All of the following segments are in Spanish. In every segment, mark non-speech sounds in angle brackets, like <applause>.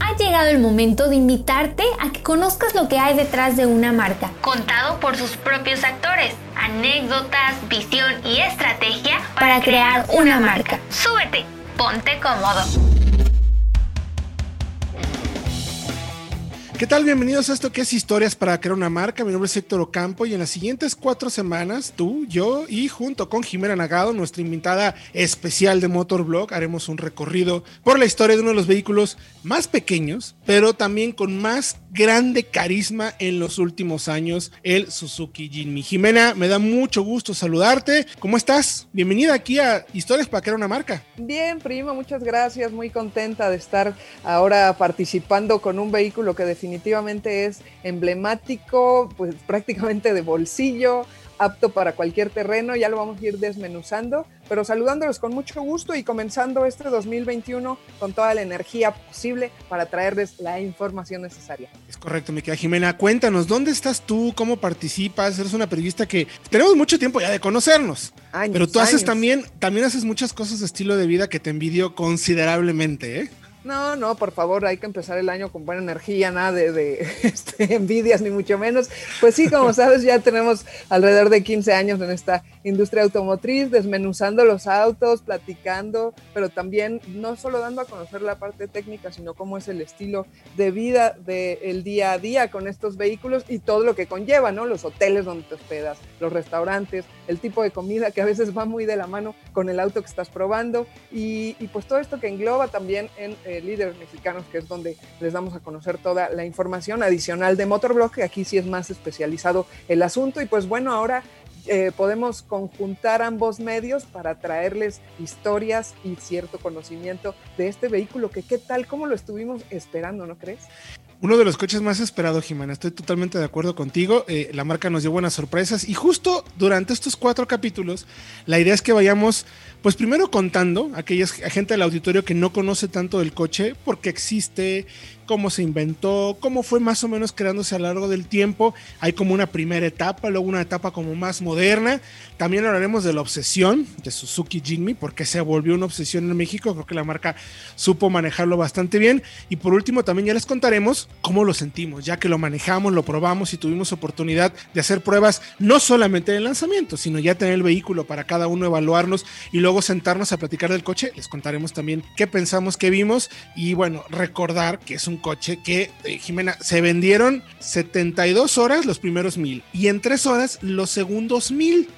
Ha llegado el momento de invitarte a que conozcas lo que hay detrás de una marca, contado por sus propios actores, anécdotas, visión y estrategia para, crear una marca. Súbete, ponte cómodo. ¿Qué tal? Bienvenidos a esto que es Historias para crear una marca. Mi nombre es Héctor Ocampo y en las siguientes cuatro semanas, tú, yo y junto con Jimena Nagado, nuestra invitada especial de Motorblog, haremos un recorrido por la historia de uno de los vehículos más pequeños, pero también con más grande carisma en los últimos años, el Suzuki Jimmy. Jimena, me da mucho gusto saludarte. ¿Cómo estás? Bienvenida aquí a Historias para crear una marca. Bien, primo, muchas gracias. Muy contenta de estar ahora participando con un vehículo que definitivamente es emblemático, pues prácticamente de bolsillo, apto para cualquier terreno, ya lo vamos a ir desmenuzando, pero saludándolos con mucho gusto y comenzando este 2021 con toda la energía posible para traerles la información necesaria. Es correcto, mi querida Jimena. Cuéntanos, ¿dónde estás tú? ¿Cómo participas? Eres una periodista que tenemos mucho tiempo ya de conocernos, pero tú haces también, también haces muchas cosas de estilo de vida que te envidio considerablemente, ¿eh? No, no, por favor, hay que empezar el año con buena energía, nada de, <laughs> este, envidias ni mucho menos. Pues sí, como <laughs> sabes, ya tenemos alrededor de 15 años en esta industria automotriz, desmenuzando los autos, platicando, pero también no solo dando a conocer la parte técnica, sino cómo es el estilo de vida del día a día con estos vehículos y todo lo que conlleva, ¿no? Los hoteles donde te hospedas, los restaurantes, el tipo de comida que a veces va muy de la mano con el auto que estás probando y, pues todo esto que engloba también en... Eh, líderes mexicanos, que es donde les damos a conocer toda la información adicional de Motorblock, que aquí sí es más especializado el asunto. Y pues bueno, ahora eh, podemos conjuntar ambos medios para traerles historias y cierto conocimiento de este vehículo que qué tal, cómo lo estuvimos esperando, ¿no crees? Uno de los coches más esperados, Jimena. Estoy totalmente de acuerdo contigo. Eh, la marca nos dio buenas sorpresas y justo durante estos cuatro capítulos, la idea es que vayamos pues primero contando a aquella gente del auditorio que no conoce tanto del coche, porque existe, cómo se inventó, cómo fue más o menos creándose a lo largo del tiempo. Hay como una primera etapa, luego una etapa como más moderna. También hablaremos de la obsesión de Suzuki Jimmy, porque se volvió una obsesión en México. Creo que la marca supo manejarlo bastante bien. Y por último, también ya les contaremos cómo lo sentimos, ya que lo manejamos, lo probamos y tuvimos oportunidad de hacer pruebas no solamente en el lanzamiento, sino ya tener el vehículo para cada uno evaluarnos y luego sentarnos a platicar del coche, les contaremos también qué pensamos que vimos y bueno, recordar que es un coche que, eh, Jimena, se vendieron 72 horas los primeros mil y en 3 horas los segundos mil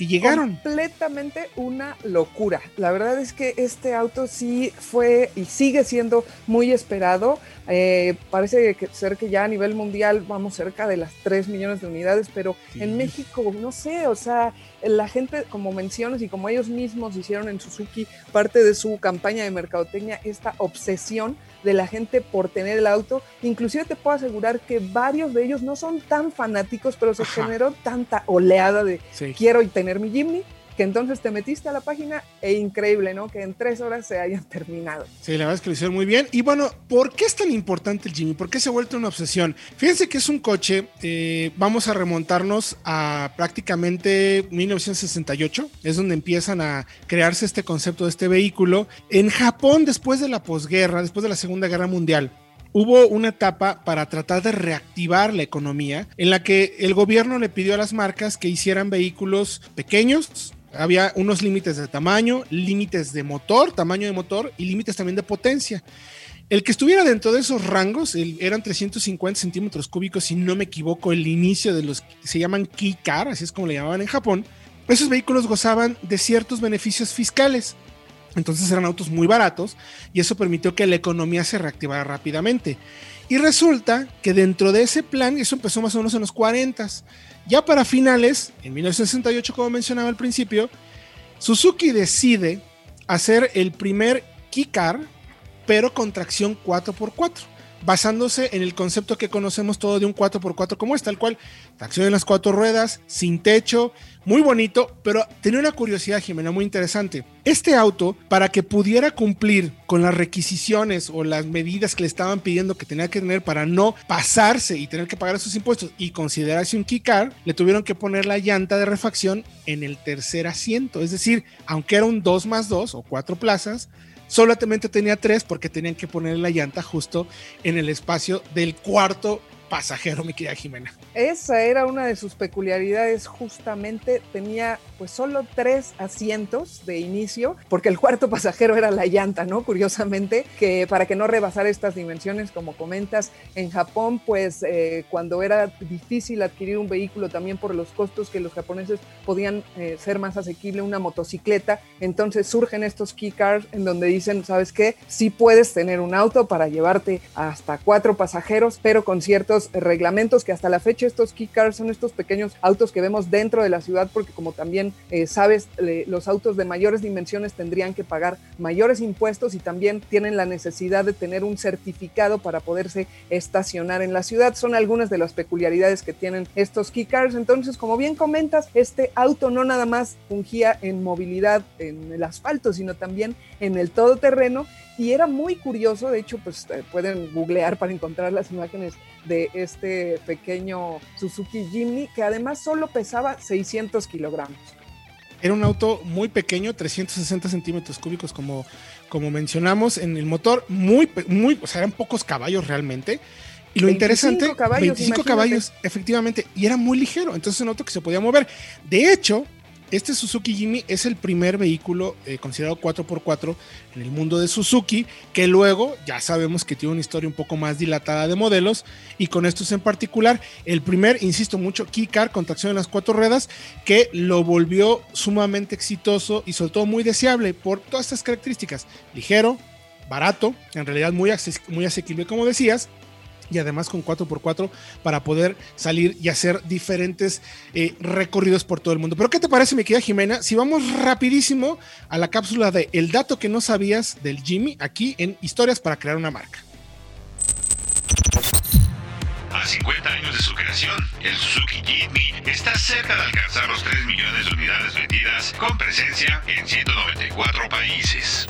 que llegaron. Completamente una locura. La verdad es que este auto sí fue y sigue siendo muy esperado. Eh, parece que ser que ya a nivel mundial vamos cerca de las 3 millones de unidades, pero en México, no sé, o sea, la gente, como mencionas y como ellos mismos hicieron en Suzuki parte de su campaña de mercadotecnia, esta obsesión de la gente por tener el auto. Inclusive te puedo asegurar que varios de ellos no son tan fanáticos, pero se generó tanta oleada de quiero tener mi Jimny que entonces te metiste a la página e increíble, ¿no? Que en tres horas se hayan terminado. Sí, la verdad es que lo hicieron muy bien. Y bueno, ¿por qué es tan importante el Jimmy? ¿Por qué se ha vuelto una obsesión? Fíjense que es un coche, eh, vamos a remontarnos a prácticamente 1968, es donde empiezan a crearse este concepto de este vehículo. En Japón, después de la posguerra, después de la Segunda Guerra Mundial, hubo una etapa para tratar de reactivar la economía en la que el gobierno le pidió a las marcas que hicieran vehículos pequeños, había unos límites de tamaño, límites de motor, tamaño de motor y límites también de potencia. El que estuviera dentro de esos rangos eran 350 centímetros cúbicos, si no me equivoco, el inicio de los que se llaman key car, así es como le llamaban en Japón. Esos vehículos gozaban de ciertos beneficios fiscales. Entonces eran autos muy baratos y eso permitió que la economía se reactivara rápidamente. Y resulta que dentro de ese plan, eso empezó más o menos en los 40, ya para finales, en 1968, como mencionaba al principio, Suzuki decide hacer el primer Keycar, pero con tracción 4x4 basándose en el concepto que conocemos todo de un 4x4 como es, tal cual, tracción en las cuatro ruedas, sin techo, muy bonito, pero tenía una curiosidad, Jimena, muy interesante. Este auto, para que pudiera cumplir con las requisiciones o las medidas que le estaban pidiendo que tenía que tener para no pasarse y tener que pagar esos impuestos y considerarse un key car, le tuvieron que poner la llanta de refacción en el tercer asiento. Es decir, aunque era un 2 más 2 o 4 plazas, solamente tenía tres porque tenían que poner la llanta justo en el espacio del cuarto pasajero, mi querida Jimena. Esa era una de sus peculiaridades, justamente tenía pues solo tres asientos de inicio, porque el cuarto pasajero era la llanta, ¿no? Curiosamente, que para que no rebasara estas dimensiones, como comentas, en Japón, pues eh, cuando era difícil adquirir un vehículo también por los costos que los japoneses podían eh, ser más asequible una motocicleta, entonces surgen estos key cars en donde dicen, ¿sabes qué? Sí puedes tener un auto para llevarte hasta cuatro pasajeros, pero con ciertos reglamentos que hasta la fecha estos key cars son estos pequeños autos que vemos dentro de la ciudad, porque como también eh, sabes, los autos de mayores dimensiones tendrían que pagar mayores impuestos y también tienen la necesidad de tener un certificado para poderse estacionar en la ciudad. Son algunas de las peculiaridades que tienen estos key cars. Entonces, como bien comentas, este auto no nada más fungía en movilidad en el asfalto, sino también en el todoterreno y era muy curioso, de hecho, pues eh, pueden googlear para encontrar las imágenes de este pequeño Suzuki Jimny, que además solo pesaba 600 kilogramos. Era un auto muy pequeño, 360 centímetros cúbicos, como, como mencionamos, en el motor muy, muy, o sea, eran pocos caballos realmente. Y lo interesante, caballos, 25 caballos, efectivamente, y era muy ligero, entonces es un auto que se podía mover. De hecho, este Suzuki Jimny es el primer vehículo eh, considerado 4x4 en el mundo de Suzuki, que luego ya sabemos que tiene una historia un poco más dilatada de modelos, y con estos en particular, el primer, insisto mucho, Keycar con tracción en las cuatro ruedas, que lo volvió sumamente exitoso y sobre todo muy deseable por todas estas características, ligero, barato, en realidad muy, muy asequible como decías, y además con 4x4 para poder salir y hacer diferentes eh, recorridos por todo el mundo. Pero ¿qué te parece, mi querida Jimena? Si vamos rapidísimo a la cápsula de El dato que no sabías del Jimmy, aquí en Historias para crear una marca. A 50 años de su creación, el Suzuki Jimny está cerca de alcanzar los 3 millones de unidades vendidas con presencia en 194 países.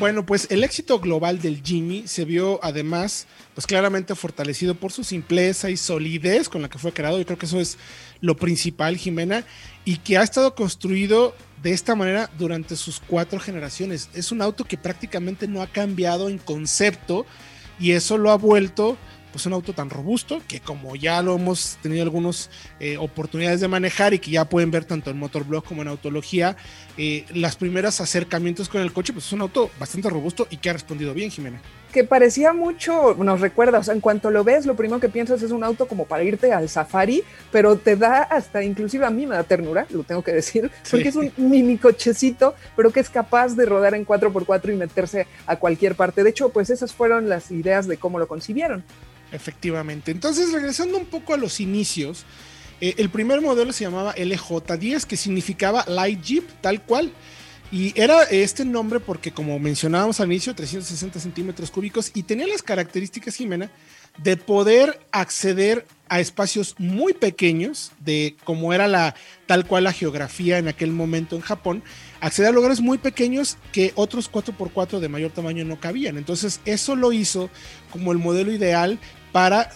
Bueno, pues el éxito global del Jimmy se vio además, pues claramente fortalecido por su simpleza y solidez con la que fue creado. Yo creo que eso es lo principal, Jimena, y que ha estado construido de esta manera durante sus cuatro generaciones. Es un auto que prácticamente no ha cambiado en concepto y eso lo ha vuelto pues un auto tan robusto que como ya lo hemos tenido algunas eh, oportunidades de manejar y que ya pueden ver tanto en Motorblog como en Autología, eh, las primeras acercamientos con el coche, pues es un auto bastante robusto y que ha respondido bien, Jimena. Que parecía mucho, nos recuerda, o sea, en cuanto lo ves, lo primero que piensas es un auto como para irte al safari, pero te da hasta, inclusive a mí me da ternura, lo tengo que decir, <laughs> porque es un mini cochecito, pero que es capaz de rodar en 4x4 y meterse a cualquier parte. De hecho, pues esas fueron las ideas de cómo lo concibieron. Efectivamente. Entonces, regresando un poco a los inicios, eh, el primer modelo se llamaba LJ10, que significaba Light Jeep, tal cual. Y era este nombre porque, como mencionábamos al inicio, 360 centímetros cúbicos y tenía las características, Jimena, de poder acceder a espacios muy pequeños, de como era la tal cual la geografía en aquel momento en Japón, acceder a lugares muy pequeños que otros 4x4 de mayor tamaño no cabían. Entonces, eso lo hizo como el modelo ideal para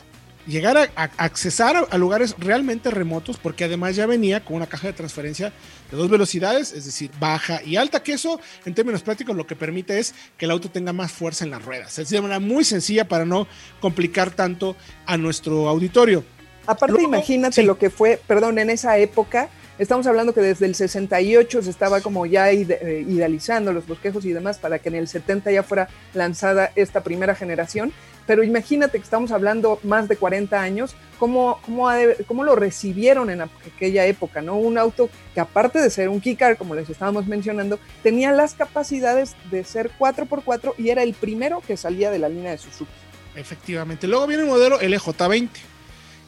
llegar a, accesar a, lugares realmente remotos, porque además ya venía con una caja de transferencia de dos velocidades, es decir, baja y alta, que eso en términos prácticos lo que permite es que el auto tenga más fuerza en las ruedas. Es de manera muy sencilla para no complicar tanto a nuestro auditorio. Aparte, imagínate lo que fue, perdón, en esa época, Estamos hablando que desde el 68 se estaba como ya eh, idealizando los bosquejos y demás para que en el 70 ya fuera lanzada esta primera generación. Pero imagínate que estamos hablando más de 40 años, ¿cómo, cómo, cómo lo recibieron en aquella época? ¿no? Un auto que aparte de ser un Kikar, como les estábamos mencionando, tenía las capacidades de ser 4x4 y era el primero que salía de la línea de Suzuki. Efectivamente. Luego viene el modelo LJ20,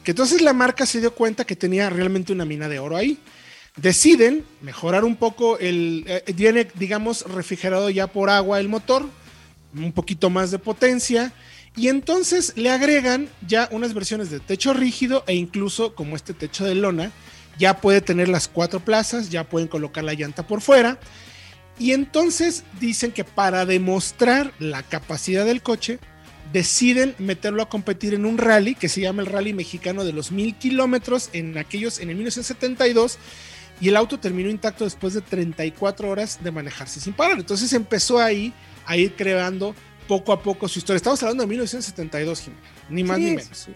que entonces la marca se dio cuenta que tenía realmente una mina de oro ahí deciden mejorar un poco el, eh, viene digamos refrigerado ya por agua el motor, un poquito más de potencia y entonces le agregan ya unas versiones de techo rígido e incluso como este techo de lona, ya puede tener las cuatro plazas, ya pueden colocar la llanta por fuera y entonces dicen que para demostrar la capacidad del coche, deciden meterlo a competir en un rally que se llama el Rally Mexicano de los mil kilómetros en aquellos, en el 1972 y el auto terminó intacto después de 34 horas de manejarse sin parar. Entonces empezó ahí a ir creando poco a poco su historia. Estamos hablando de 1972, Ni más ni menos.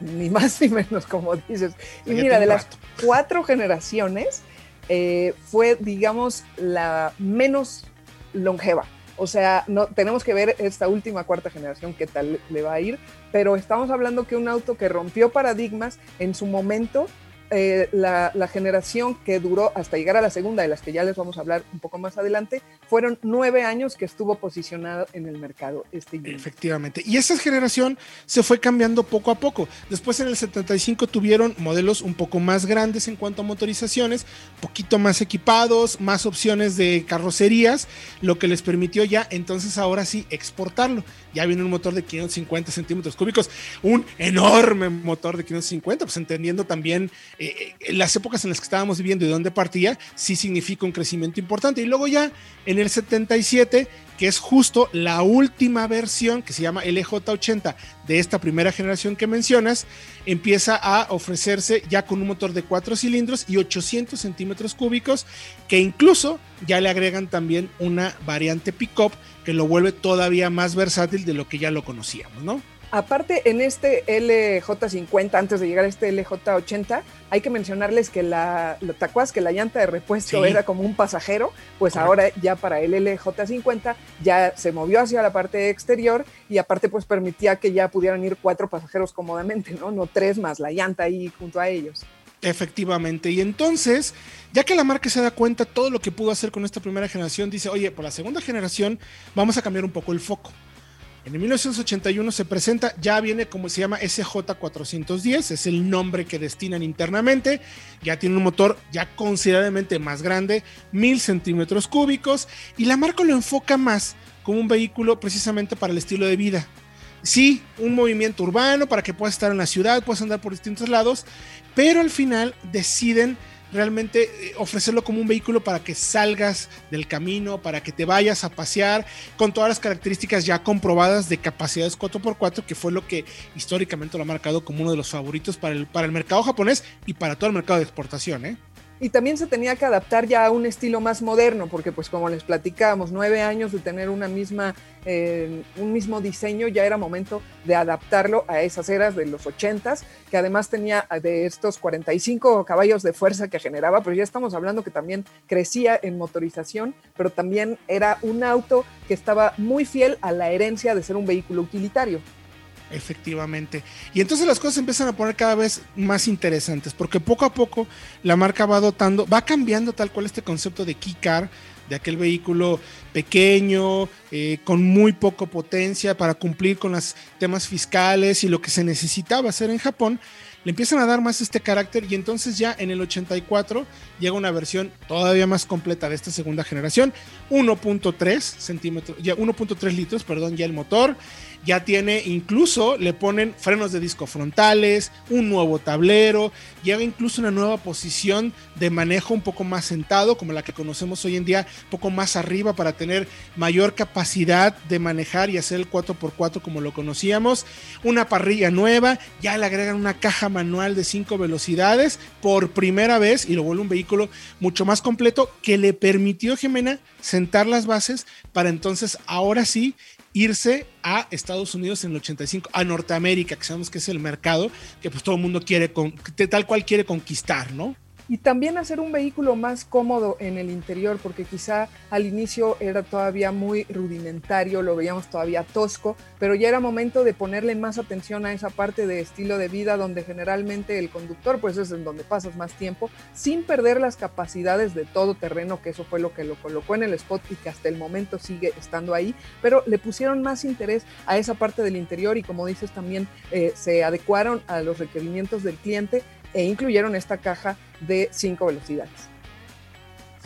ni más ni menos, como dices. Y mira, de las cuatro generaciones, eh, fue, digamos, la menos longeva. O sea, no, tenemos que ver esta última cuarta generación qué tal le va a ir, pero estamos hablando que un auto que rompió paradigmas en su momento eh, la, generación que duró hasta llegar a la segunda, de las que ya les vamos a hablar un poco más adelante, fueron nueve años que estuvo posicionado en el mercado este Efectivamente. Y esa generación se fue cambiando poco a poco. Después en el 75 tuvieron modelos un poco más grandes en cuanto a motorizaciones, poquito más equipados, más opciones de carrocerías, lo que les permitió ya entonces ahora sí exportarlo. Ya viene un motor de 550 centímetros cúbicos, un enorme motor de 550, pues entendiendo también eh, las épocas en las que estábamos viviendo y dónde partía, sí significa un crecimiento importante. Y luego ya en el 77, que es justo la última versión, que se llama LJ80 de esta primera generación que mencionas, empieza a ofrecerse ya con un motor de 4 cilindros y 800 centímetros cúbicos, que incluso ya le agregan también una variante pickup que lo vuelve todavía más versátil de lo que ya lo conocíamos, ¿no? Aparte, en este LJ50, antes de llegar a este LJ80, hay que mencionarles que la, ¿te acuerdas que la llanta de repuesto era como un pasajero? Pues ahora ya para el LJ50 ya se movió hacia la parte exterior y aparte pues permitía que ya pudieran ir cuatro pasajeros cómodamente, ¿no? No tres más la llanta ahí junto a ellos. Efectivamente, y entonces, ya que la marca se da cuenta todo lo que pudo hacer con esta primera generación, dice, oye, por la segunda generación vamos a cambiar un poco el foco. En el 1981 se presenta, ya viene como se llama SJ410, es el nombre que destinan internamente, ya tiene un motor ya considerablemente más grande, mil centímetros cúbicos, y la marca lo enfoca más como un vehículo precisamente para el estilo de vida. Sí, un movimiento urbano para que puedas estar en la ciudad, puedas andar por distintos lados, pero al final deciden realmente eh, ofrecerlo como un vehículo para que salgas del camino, para que te vayas a pasear, con todas las características ya comprobadas de capacidades 4x4, que fue lo que históricamente lo ha marcado como uno de los favoritos para el, para el mercado japonés y para todo el mercado de exportación. ¿eh? Y también se tenía que adaptar ya a un estilo más moderno, porque pues como les platicábamos, nueve años de tener una misma, eh, un mismo diseño, ya era momento de adaptarlo a esas eras de los ochentas, que además tenía de estos 45 caballos de fuerza que generaba, pero ya estamos hablando que también crecía en motorización, pero también era un auto que estaba muy fiel a la herencia de ser un vehículo utilitario. Efectivamente. Y entonces las cosas empiezan a poner cada vez más interesantes, porque poco a poco la marca va dotando, va cambiando tal cual este concepto de key car, de aquel vehículo pequeño, eh, con muy poco potencia para cumplir con los temas fiscales y lo que se necesitaba hacer en Japón, le empiezan a dar más este carácter y entonces ya en el 84 llega una versión todavía más completa de esta segunda generación, 1.3 centímetros, ya 1.3 litros, perdón, ya el motor, ya tiene incluso, le ponen frenos de disco frontales, un nuevo tablero, llega incluso una nueva posición de manejo un poco más sentado, como la que conocemos hoy en día, un poco más arriba para tener mayor capacidad de manejar y hacer el 4x4 como lo conocíamos, una parrilla nueva, ya le agregan una caja manual de 5 velocidades por primera vez y lo vuelve un vehículo mucho más completo que le permitió Jimena sentar las bases para entonces ahora sí irse a Estados Unidos en el 85, a Norteamérica, que sabemos que es el mercado que pues todo el mundo quiere, con, tal cual quiere conquistar, ¿no? Y también hacer un vehículo más cómodo en el interior, porque quizá al inicio era todavía muy rudimentario, lo veíamos todavía tosco, pero ya era momento de ponerle más atención a esa parte de estilo de vida donde generalmente el conductor pues es en donde pasas más tiempo, sin perder las capacidades de todo terreno, que eso fue lo que lo colocó en el spot y que hasta el momento sigue estando ahí, pero le pusieron más interés a esa parte del interior y como dices también eh, se adecuaron a los requerimientos del cliente e incluyeron esta caja de cinco velocidades.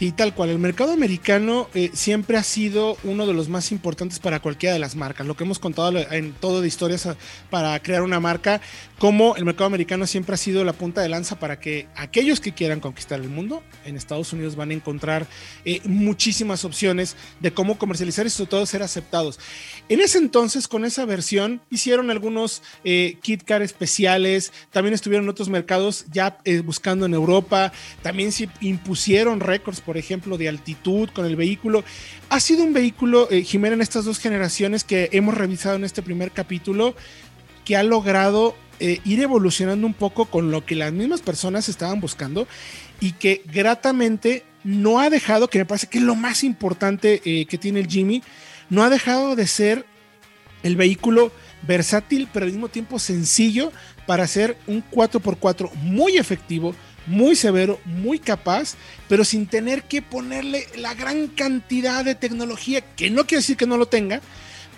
Sí, tal cual. El mercado americano eh, siempre ha sido uno de los más importantes para cualquiera de las marcas. Lo que hemos contado en todo de historias ah, para crear una marca, como el mercado americano siempre ha sido la punta de lanza para que aquellos que quieran conquistar el mundo en Estados Unidos van a encontrar eh, muchísimas opciones de cómo comercializar y sobre todo ser aceptados. En ese entonces, con esa versión, hicieron algunos eh, kit car especiales, también estuvieron en otros mercados ya buscando en Europa, también se impusieron récords ejemplo, de altitud con el vehículo. Ha sido un vehículo, eh, Jimena, en estas dos generaciones que hemos revisado en este primer capítulo, que ha logrado eh, ir evolucionando un poco con lo que las mismas personas estaban buscando y que gratamente no ha dejado, que me parece que es lo más importante eh, que tiene el Jimmy, no ha dejado de ser el vehículo versátil, pero al mismo tiempo sencillo para hacer un 4x4 muy efectivo, muy severo, muy capaz, pero sin tener que ponerle la gran cantidad de tecnología, que no quiere decir que no lo tenga,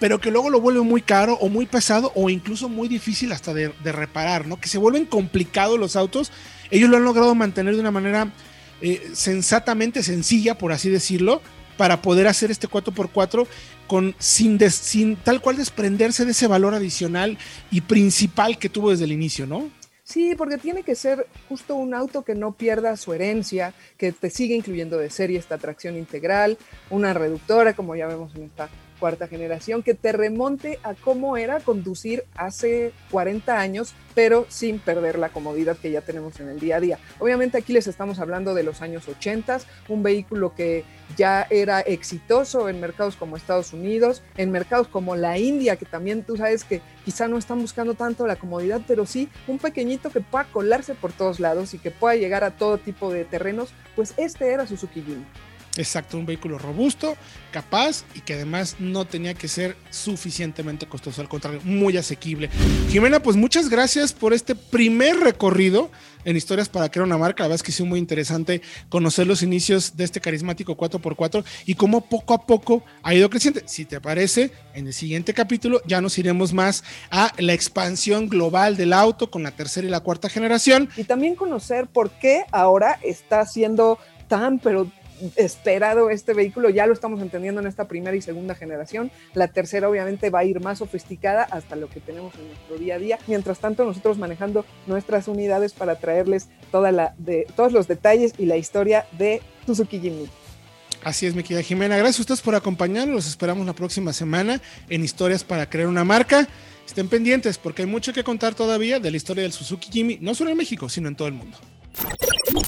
pero que luego lo vuelve muy caro o muy pesado o incluso muy difícil hasta de, reparar, ¿no? Que se vuelven complicados los autos. Ellos lo han logrado mantener de una manera eh, sensatamente sencilla, por así decirlo, para poder hacer este 4x4 con, sin, sin tal cual desprenderse de ese valor adicional y principal que tuvo desde el inicio, ¿no? Sí, porque tiene que ser justo un auto que no pierda su herencia, que te siga incluyendo de serie esta tracción integral, una reductora, como ya vemos en esta cuarta generación, que te remonte a cómo era conducir hace 40 años, pero sin perder la comodidad que ya tenemos en el día a día. Obviamente aquí les estamos hablando de los años 80, un vehículo que ya era exitoso en mercados como Estados Unidos, en mercados como la India, que también tú sabes que quizá no están buscando tanto la comodidad, pero sí un pequeñito que pueda colarse por todos lados y que pueda llegar a todo tipo de terrenos, pues este era Suzuki Jimny. Exacto, un vehículo robusto, capaz y que además no tenía que ser suficientemente costoso, al contrario, muy asequible. Jimena, pues muchas gracias por este primer recorrido en Historias para crear una marca. La verdad es que sí, muy interesante conocer los inicios de este carismático 4x4 y cómo poco a poco ha ido creciendo. Si te parece, en el siguiente capítulo ya nos iremos más a la expansión global del auto con la tercera y la cuarta generación. Y también conocer por qué ahora está siendo tan, pero esperado este vehículo, ya lo estamos entendiendo en esta primera y segunda generación. La tercera obviamente va a ir más sofisticada hasta lo que tenemos en nuestro día a día. Mientras tanto, nosotros manejando nuestras unidades para traerles toda la, de, todos los detalles y la historia de Suzuki Jimny. Así es, mi querida Jimena. Gracias a ustedes por acompañarnos. Los esperamos la próxima semana en Historias para Crear una Marca. Estén pendientes porque hay mucho que contar todavía de la historia del Suzuki Jimmy, no solo en México, sino en todo el mundo.